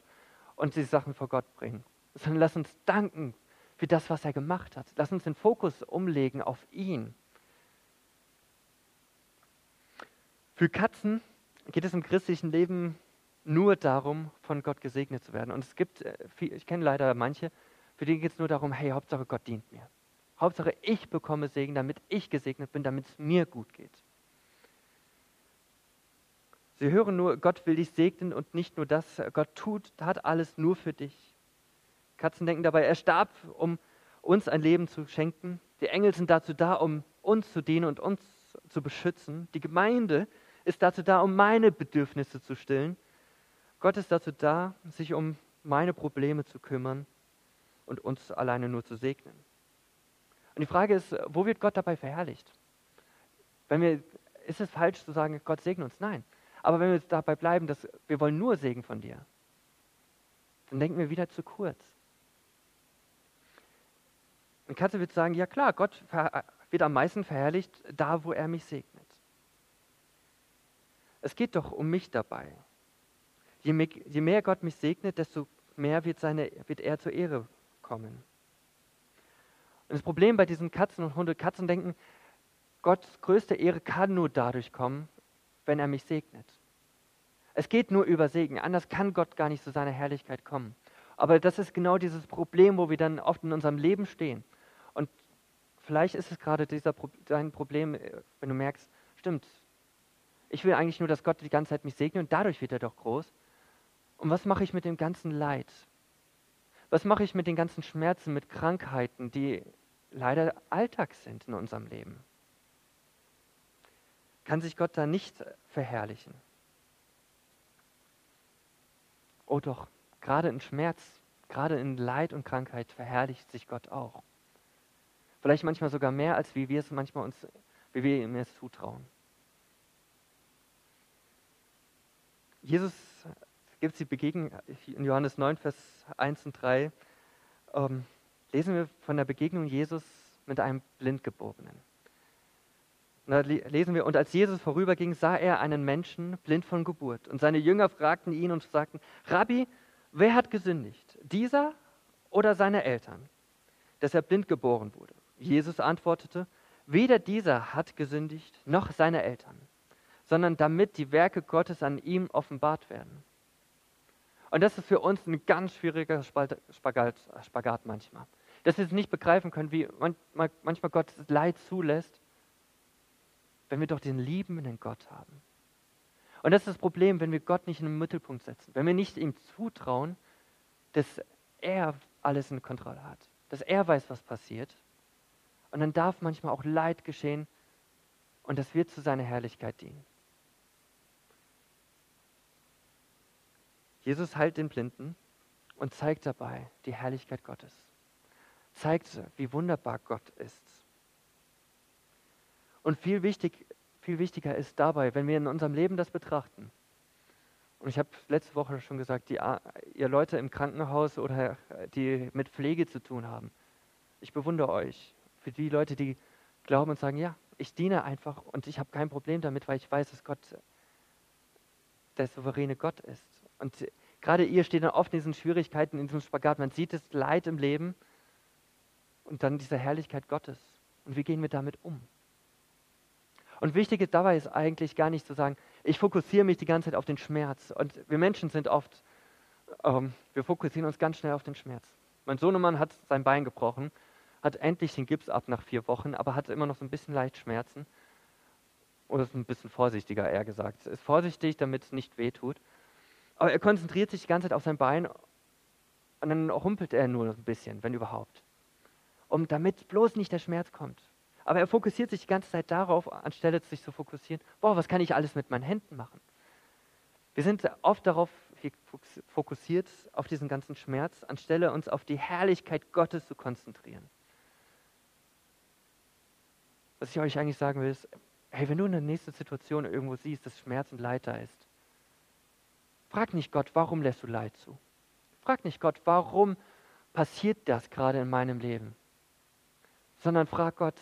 und die Sachen vor Gott bringen, sondern lass uns danken für das, was er gemacht hat. Lass uns den Fokus umlegen auf ihn. Für Katzen geht es im christlichen Leben nur darum, von Gott gesegnet zu werden. Und es gibt, äh, ich kenne leider manche, für die geht es nur darum, hey, Hauptsache Gott dient mir. Hauptsache ich bekomme Segen, damit ich gesegnet bin, damit es mir gut geht. Sie hören nur, Gott will dich segnen und nicht nur das, Gott tut, hat alles nur für dich. Katzen denken dabei, er starb, um uns ein Leben zu schenken. Die Engel sind dazu da, um uns zu dienen und uns zu beschützen. Die Gemeinde ist dazu da, um meine Bedürfnisse zu stillen. Gott ist dazu da, sich um meine Probleme zu kümmern und uns alleine nur zu segnen. Und die Frage ist, wo wird Gott dabei verherrlicht? Wenn wir, ist es falsch zu sagen, Gott segne uns? Nein. Aber wenn wir jetzt dabei bleiben, dass wir wollen nur Segen von dir, dann denken wir wieder zu kurz. Eine Katze wird sagen, ja klar, Gott wird am meisten verherrlicht da, wo er mich segnet. Es geht doch um mich dabei. Je mehr, je mehr Gott mich segnet, desto mehr wird, seine, wird er zur Ehre kommen. Und das Problem bei diesen Katzen und Hunde, Katzen denken, Gottes größte Ehre kann nur dadurch kommen, wenn er mich segnet. Es geht nur über Segen, anders kann Gott gar nicht zu seiner Herrlichkeit kommen. Aber das ist genau dieses Problem, wo wir dann oft in unserem Leben stehen. Und vielleicht ist es gerade dieser, dein Problem, äh, wenn du merkst, stimmt, ich will eigentlich nur, dass Gott die ganze Zeit mich segnet und dadurch wird er doch groß. Und was mache ich mit dem ganzen Leid? Was mache ich mit den ganzen Schmerzen, mit Krankheiten, die leider Alltag sind in unserem Leben? Kann sich Gott da nicht verherrlichen? Oh doch, gerade in Schmerz, gerade in Leid und Krankheit verherrlicht sich Gott auch. Vielleicht manchmal sogar mehr, als wie wir es manchmal uns, wie wir ihm es zutrauen. Jesus gibt die Begegnung in Johannes 9, Vers 1 und 3. Ähm, lesen wir von der Begegnung Jesus mit einem Blindgeborenen. Und da lesen wir, und als Jesus vorüberging, sah er einen Menschen blind von Geburt. Und seine Jünger fragten ihn und sagten, Rabbi, wer hat gesündigt, dieser oder seine Eltern, dass er blind geboren wurde? Jesus antwortete, weder dieser hat gesündigt, noch seine Eltern, sondern damit die Werke Gottes an ihm offenbart werden. Und das ist für uns ein ganz schwieriger Spagat, manchmal. Dass wir es nicht begreifen können, wie manchmal Gott Leid zulässt, wenn wir doch den liebenden Gott haben. Und das ist das Problem, wenn wir Gott nicht in den Mittelpunkt setzen, wenn wir nicht ihm zutrauen, dass er alles in Kontrolle hat, dass er weiß, was passiert. Und dann darf manchmal auch Leid geschehen und das wird zu seiner Herrlichkeit dienen. Jesus heilt den Blinden und zeigt dabei die Herrlichkeit Gottes. Zeigt, wie wunderbar Gott ist. Und viel, wichtig, viel wichtiger ist dabei, wenn wir in unserem Leben das betrachten. Und ich habe letzte Woche schon gesagt, die, ihr Leute im Krankenhaus oder die mit Pflege zu tun haben, ich bewundere euch. Für die Leute, die glauben und sagen, ja, ich diene einfach und ich habe kein Problem damit, weil ich weiß, dass Gott der souveräne Gott ist. Und gerade ihr steht dann oft in diesen Schwierigkeiten, in diesem Spagat. Man sieht das Leid im Leben und dann diese Herrlichkeit Gottes. Und wie gehen wir damit um? Und wichtig dabei ist eigentlich gar nicht zu sagen, ich fokussiere mich die ganze Zeit auf den Schmerz. Und wir Menschen sind oft, ähm, wir fokussieren uns ganz schnell auf den Schmerz. Mein Sohnemann hat sein Bein gebrochen, hat endlich den Gips ab nach vier Wochen, aber hat immer noch so ein bisschen leicht Schmerzen. Oder ist ein bisschen vorsichtiger, eher gesagt. Ist vorsichtig, damit es nicht wehtut. Aber er konzentriert sich die ganze Zeit auf sein Bein und dann humpelt er nur ein bisschen, wenn überhaupt. Um damit bloß nicht der Schmerz kommt. Aber er fokussiert sich die ganze Zeit darauf, anstelle sich zu fokussieren, boah, was kann ich alles mit meinen Händen machen? Wir sind oft darauf fokussiert, auf diesen ganzen Schmerz, anstelle uns auf die Herrlichkeit Gottes zu konzentrieren. Was ich euch eigentlich sagen will, ist, hey, wenn du in der nächsten Situation irgendwo siehst, dass Schmerz und Leid da ist, frag nicht Gott, warum lässt du Leid zu? Frag nicht Gott, warum passiert das gerade in meinem Leben? Sondern frag Gott,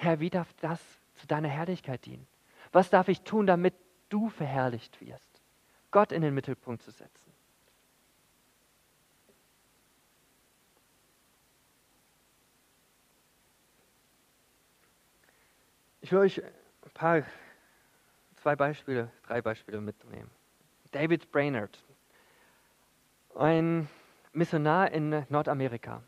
Herr, wie darf das zu deiner Herrlichkeit dienen? Was darf ich tun, damit du verherrlicht wirst? Gott in den Mittelpunkt zu setzen. Ich will euch ein paar, zwei Beispiele, drei Beispiele mitnehmen. David Brainerd, ein Missionar in Nordamerika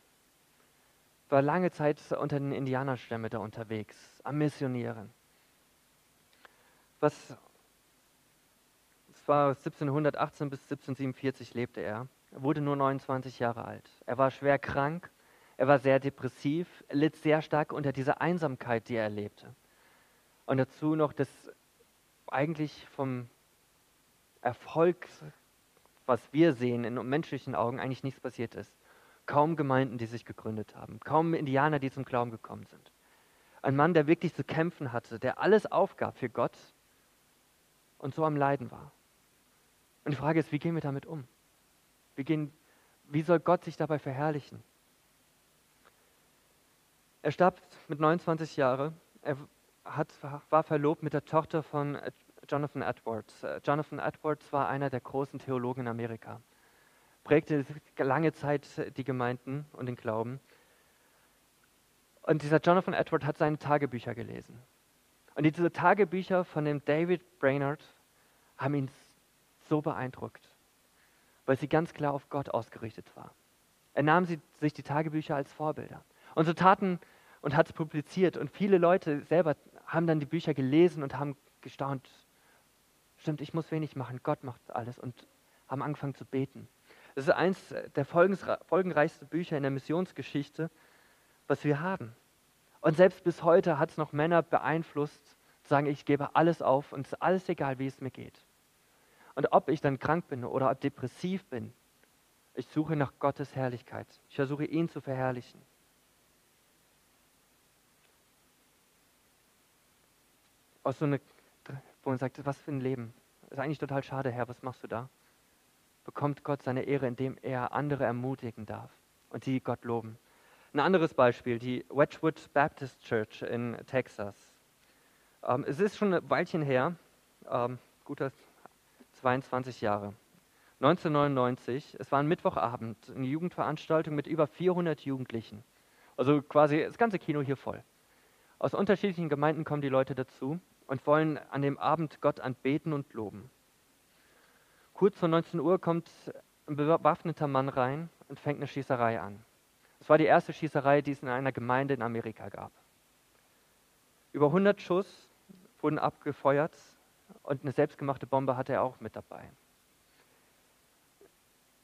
war lange Zeit unter den Indianerstämmen da unterwegs, am Missionieren. Was, es war 1718 bis 1747 lebte er. Er wurde nur 29 Jahre alt. Er war schwer krank, er war sehr depressiv, er litt sehr stark unter dieser Einsamkeit, die er erlebte. Und dazu noch, dass eigentlich vom Erfolg, was wir sehen in menschlichen Augen, eigentlich nichts passiert ist kaum Gemeinden, die sich gegründet haben, kaum Indianer, die zum Glauben gekommen sind. Ein Mann, der wirklich zu kämpfen hatte, der alles aufgab für Gott und so am Leiden war. Und die Frage ist, wie gehen wir damit um? Wie, gehen, wie soll Gott sich dabei verherrlichen? Er starb mit 29 Jahren. Er hat, war verlobt mit der Tochter von Jonathan Edwards. Jonathan Edwards war einer der großen Theologen in Amerika. Prägte lange Zeit die Gemeinden und den Glauben. Und dieser Jonathan Edwards hat seine Tagebücher gelesen. Und diese Tagebücher von dem David Brainerd haben ihn so beeindruckt, weil sie ganz klar auf Gott ausgerichtet war. Er nahm sie, sich die Tagebücher als Vorbilder. Und so taten und hat es publiziert. Und viele Leute selber haben dann die Bücher gelesen und haben gestaunt. Stimmt, ich muss wenig machen, Gott macht alles. Und haben angefangen zu beten. Das ist eines der folgenreichsten Bücher in der Missionsgeschichte, was wir haben. Und selbst bis heute hat es noch Männer beeinflusst, zu sagen, ich gebe alles auf und es ist alles egal, wie es mir geht. Und ob ich dann krank bin oder ob depressiv bin, ich suche nach Gottes Herrlichkeit. Ich versuche ihn zu verherrlichen. Aus so eine, wo man sagt, was für ein Leben. Das ist eigentlich total schade, Herr, was machst du da? Bekommt Gott seine Ehre, indem er andere ermutigen darf und die Gott loben. Ein anderes Beispiel, die Wedgwood Baptist Church in Texas. Ähm, es ist schon ein Weilchen her, ähm, guter 22 Jahre. 1999, es war ein Mittwochabend, eine Jugendveranstaltung mit über 400 Jugendlichen. Also quasi das ganze Kino hier voll. Aus unterschiedlichen Gemeinden kommen die Leute dazu und wollen an dem Abend Gott anbeten und loben. Kurz vor 19 Uhr kommt ein bewaffneter Mann rein und fängt eine Schießerei an. Es war die erste Schießerei, die es in einer Gemeinde in Amerika gab. Über 100 Schuss wurden abgefeuert und eine selbstgemachte Bombe hatte er auch mit dabei.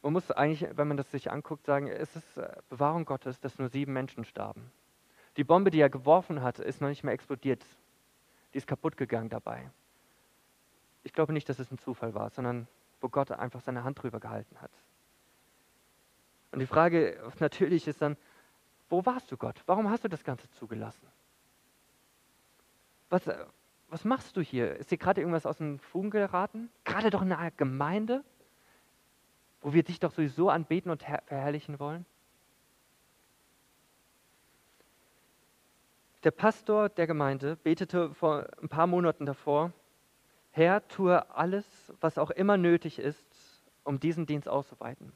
Man muss eigentlich, wenn man das sich anguckt, sagen, es ist äh, Bewahrung Gottes, dass nur sieben Menschen starben. Die Bombe, die er geworfen hat, ist noch nicht mehr explodiert. Die ist kaputt gegangen dabei. Ich glaube nicht, dass es ein Zufall war, sondern wo Gott einfach seine Hand drüber gehalten hat. Und die Frage [laughs] natürlich ist dann, wo warst du Gott? Warum hast du das Ganze zugelassen? Was, äh, was machst du hier? Ist dir gerade irgendwas aus den Fugen geraten? Gerade doch in einer Gemeinde, wo wir dich doch sowieso anbeten und verherrlichen wollen? Der Pastor der Gemeinde betete vor ein paar Monaten davor, Herr, tue alles, was auch immer nötig ist, um diesen Dienst auszuweiten.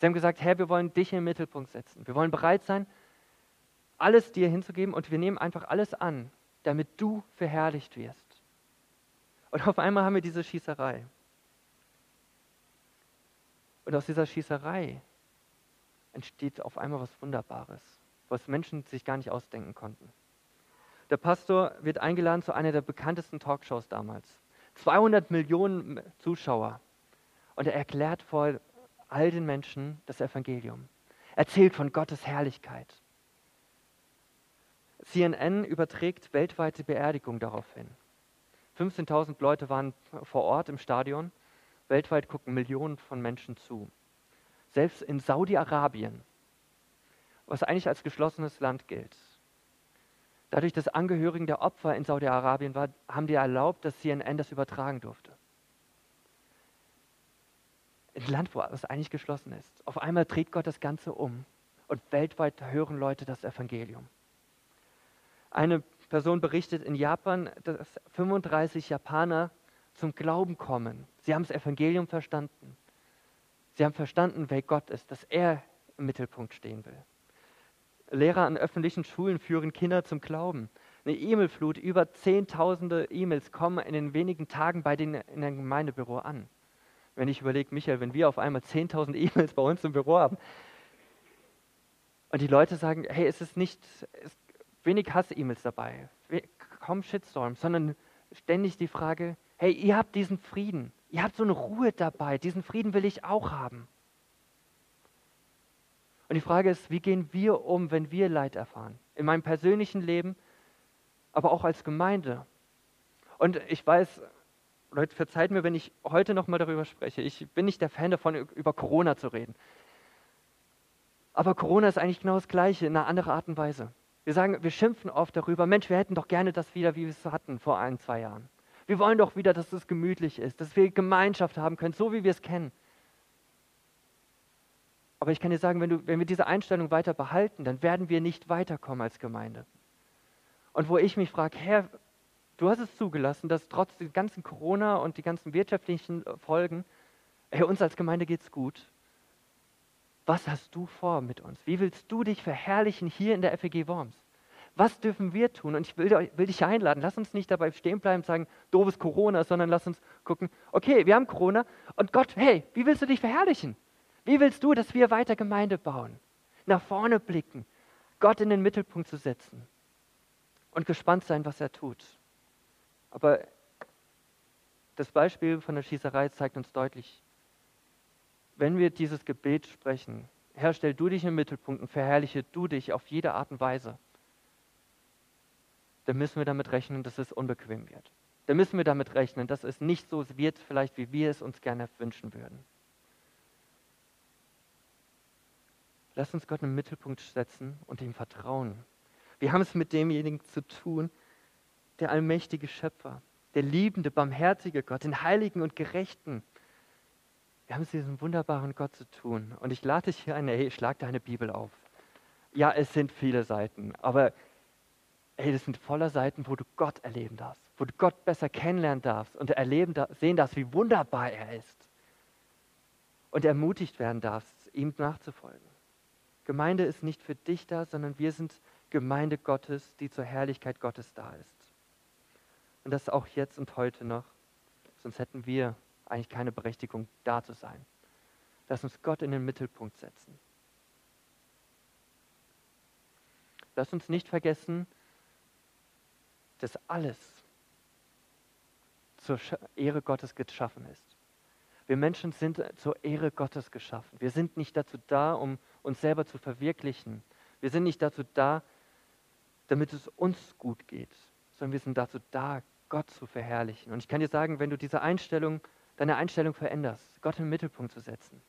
Sie haben gesagt, Herr, wir wollen dich den Mittelpunkt setzen. Wir wollen bereit sein, alles dir hinzugeben und wir nehmen einfach alles an, damit du verherrlicht wirst. Und auf einmal haben wir diese Schießerei. Und aus dieser Schießerei entsteht auf einmal was Wunderbares, was Menschen sich gar nicht ausdenken konnten. Der Pastor wird eingeladen zu einer der bekanntesten Talkshows damals. 200 Millionen Zuschauer. Und er erklärt vor all den Menschen das Evangelium. Erzählt von Gottes Herrlichkeit. CNN überträgt weltweite Beerdigung daraufhin. 15.000 Leute waren vor Ort im Stadion. Weltweit gucken Millionen von Menschen zu. Selbst in Saudi-Arabien, was eigentlich als geschlossenes Land gilt. Dadurch, dass Angehörigen der Opfer in Saudi-Arabien waren, haben die erlaubt, dass CNN das übertragen durfte. Ein Land, wo es eigentlich geschlossen ist. Auf einmal dreht Gott das Ganze um und weltweit hören Leute das Evangelium. Eine Person berichtet in Japan, dass 35 Japaner zum Glauben kommen. Sie haben das Evangelium verstanden. Sie haben verstanden, wer Gott ist, dass er im Mittelpunkt stehen will. Lehrer an öffentlichen Schulen führen Kinder zum Glauben. Eine E-Mail-Flut, über Zehntausende E-Mails kommen in den wenigen Tagen bei denen in einem Gemeindebüro an. Wenn ich überlege, Michael, wenn wir auf einmal 10.000 E-Mails bei uns im Büro haben und die Leute sagen, hey, es ist nicht, es wenig Hass-E-Mails dabei, kaum Shitstorm, sondern ständig die Frage, hey, ihr habt diesen Frieden, ihr habt so eine Ruhe dabei, diesen Frieden will ich auch haben. Und die Frage ist, wie gehen wir um, wenn wir Leid erfahren? In meinem persönlichen Leben, aber auch als Gemeinde. Und ich weiß, Leute, verzeiht mir, wenn ich heute nochmal darüber spreche. Ich bin nicht der Fan davon, über Corona zu reden. Aber Corona ist eigentlich genau das Gleiche, in einer anderen Art und Weise. Wir sagen, wir schimpfen oft darüber, Mensch, wir hätten doch gerne das wieder, wie wir es hatten vor ein, zwei Jahren. Wir wollen doch wieder, dass es gemütlich ist, dass wir Gemeinschaft haben können, so wie wir es kennen. Aber ich kann dir sagen, wenn, du, wenn wir diese Einstellung weiter behalten, dann werden wir nicht weiterkommen als Gemeinde. Und wo ich mich frage, Herr, du hast es zugelassen, dass trotz der ganzen Corona und die ganzen wirtschaftlichen Folgen, hey, uns als Gemeinde geht es gut. Was hast du vor mit uns? Wie willst du dich verherrlichen hier in der FEG Worms? Was dürfen wir tun? Und ich will, will, dich einladen, lass uns nicht dabei stehen bleiben und sagen, doofes Corona, sondern lass uns gucken, okay, wir haben Corona und Gott, hey, wie willst du dich verherrlichen? Wie willst du, dass wir weiter Gemeinde bauen? Nach vorne blicken, Gott in den Mittelpunkt zu setzen und gespannt sein, was er tut. Aber das Beispiel von der Schießerei zeigt uns deutlich, wenn wir dieses Gebet sprechen, Herr, stell du dich im Mittelpunkt und verherrliche du dich auf jede Art und Weise, dann müssen wir damit rechnen, dass es unbequem wird. Dann müssen wir damit rechnen, dass es nicht so wird, vielleicht wie wir es uns gerne wünschen würden. Lass uns Gott im Mittelpunkt setzen und ihm vertrauen. Wir haben es mit demjenigen zu tun, der allmächtige Schöpfer, der liebende, barmherzige Gott, den heiligen und gerechten. Wir haben es mit diesem wunderbaren Gott zu tun. Und ich lade dich hier ein, hey, schlag deine Bibel auf. Ja, es sind viele Seiten, aber hey, das sind voller Seiten, wo du Gott erleben darfst, wo du Gott besser kennenlernen darfst und erleben, sehen darfst, wie wunderbar er ist. Und ermutigt werden darfst, ihm nachzufolgen. Gemeinde ist nicht für dich da, sondern wir sind Gemeinde Gottes, die zur Herrlichkeit Gottes da ist. Und das auch jetzt und heute noch. Sonst hätten wir eigentlich keine Berechtigung, da zu sein. Lass uns Gott in den Mittelpunkt setzen. Lass uns nicht vergessen, dass alles zur Ehre Gottes geschaffen ist. Wir Menschen sind zur Ehre Gottes geschaffen. Wir sind nicht dazu da, um uns selber zu verwirklichen. Wir sind nicht dazu da, damit es uns gut geht, sondern wir sind dazu da, Gott zu verherrlichen. Und ich kann dir sagen, wenn du diese Einstellung, deine Einstellung veränderst, Gott im Mittelpunkt zu setzen,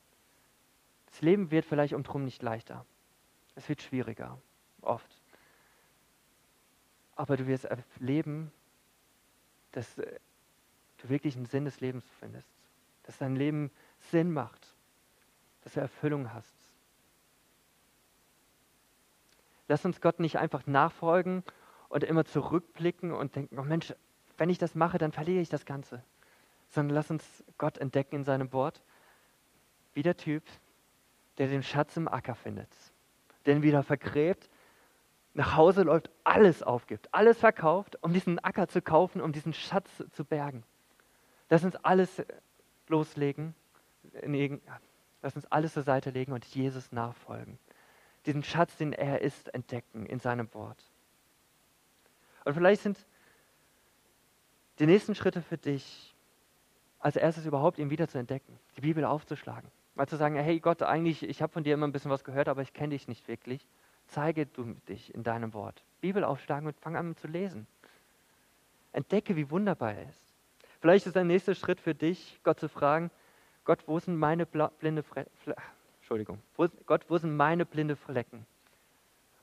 das Leben wird vielleicht um drum nicht leichter. Es wird schwieriger, oft. Aber du wirst erleben, dass äh, du wirklich einen Sinn des Lebens findest, dass dein Leben Sinn macht, dass du Erfüllung hast. Lass uns Gott nicht einfach nachfolgen und immer zurückblicken und denken, oh Mensch, wenn ich das mache, dann verliere ich das Ganze. Sondern lass uns Gott entdecken in seinem Wort, wie der Typ, der den Schatz im Acker findet, den wieder vergräbt, nach Hause läuft, alles aufgibt, alles verkauft, um diesen Acker zu kaufen, um diesen Schatz zu bergen. Lass uns alles loslegen, lass uns alles zur Seite legen und Jesus nachfolgen diesen Schatz, den er ist, entdecken in seinem Wort. Und vielleicht sind die nächsten Schritte für dich, als erstes überhaupt ihn wieder zu entdecken, die Bibel aufzuschlagen. Mal zu sagen, hey Gott, eigentlich, ich habe von dir immer ein bisschen was gehört, aber ich kenne dich nicht wirklich. Zeige du dich in deinem Wort. Bibel aufschlagen und fang an zu lesen. Entdecke, wie wunderbar er ist. Vielleicht ist ein nächster Schritt für dich, Gott zu fragen, Gott, wo sind meine blinde Fre Entschuldigung. Wo, Gott, wo sind meine blinde Flecken?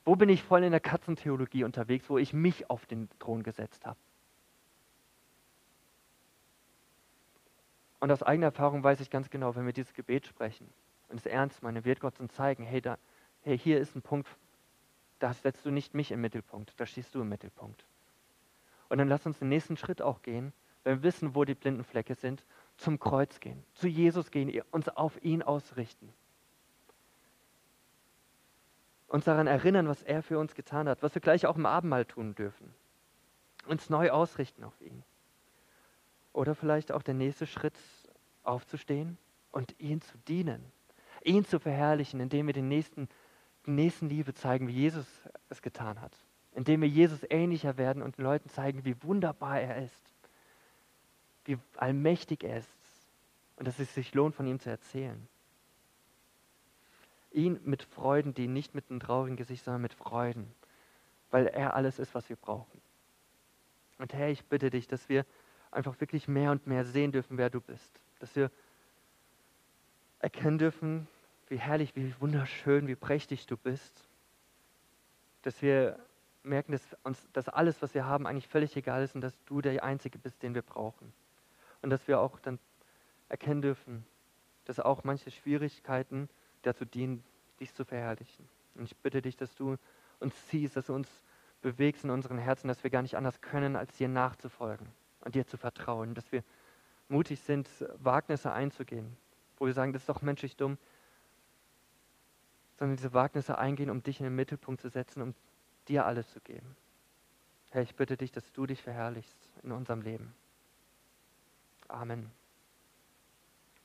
Wo bin ich voll in der Katzentheologie unterwegs, wo ich mich auf den Thron gesetzt habe? Und aus eigener Erfahrung weiß ich ganz genau, wenn wir dieses Gebet sprechen und es ernst meinen, wird Gott uns zeigen, hey, da, hey, hier ist ein Punkt, da setzt du nicht mich im Mittelpunkt, da stehst du im Mittelpunkt. Und dann lass uns den nächsten Schritt auch gehen, wenn wir wissen, wo die blinden Flecke sind, zum Kreuz gehen, zu Jesus gehen, uns auf ihn ausrichten uns daran erinnern, was er für uns getan hat, was wir gleich auch im Abendmahl tun dürfen. Uns neu ausrichten auf ihn. Oder vielleicht auch der nächste Schritt, aufzustehen und ihn zu dienen, ihn zu verherrlichen, indem wir den nächsten, den nächsten Liebe zeigen, wie Jesus es getan hat. Indem wir Jesus ähnlicher werden und den Leuten zeigen, wie wunderbar er ist, wie allmächtig er ist und dass es sich lohnt, von ihm zu erzählen ihn mit Freuden dienen, nicht mit einem traurigen Gesicht, sondern mit Freuden, weil er alles ist, was wir brauchen. Und Herr, ich bitte dich, dass wir einfach wirklich mehr und mehr sehen dürfen, wer du bist, dass wir erkennen dürfen, wie herrlich, wie wunderschön, wie prächtig du bist, dass wir merken, dass uns dass alles, was wir haben, eigentlich völlig egal ist und dass du der Einzige bist, den wir brauchen. Und dass wir auch dann erkennen dürfen, dass auch manche Schwierigkeiten dazu dienen, dich zu verherrlichen. Und ich bitte dich, dass du uns ziehst, dass du uns bewegst in unseren Herzen, dass wir gar nicht anders können, als dir nachzufolgen und dir zu vertrauen, dass wir mutig sind, Wagnisse einzugehen, wo wir sagen, das ist doch menschlich dumm, sondern diese Wagnisse eingehen, um dich in den Mittelpunkt zu setzen, um dir alles zu geben. Herr, ich bitte dich, dass du dich verherrlichst in unserem Leben. Amen.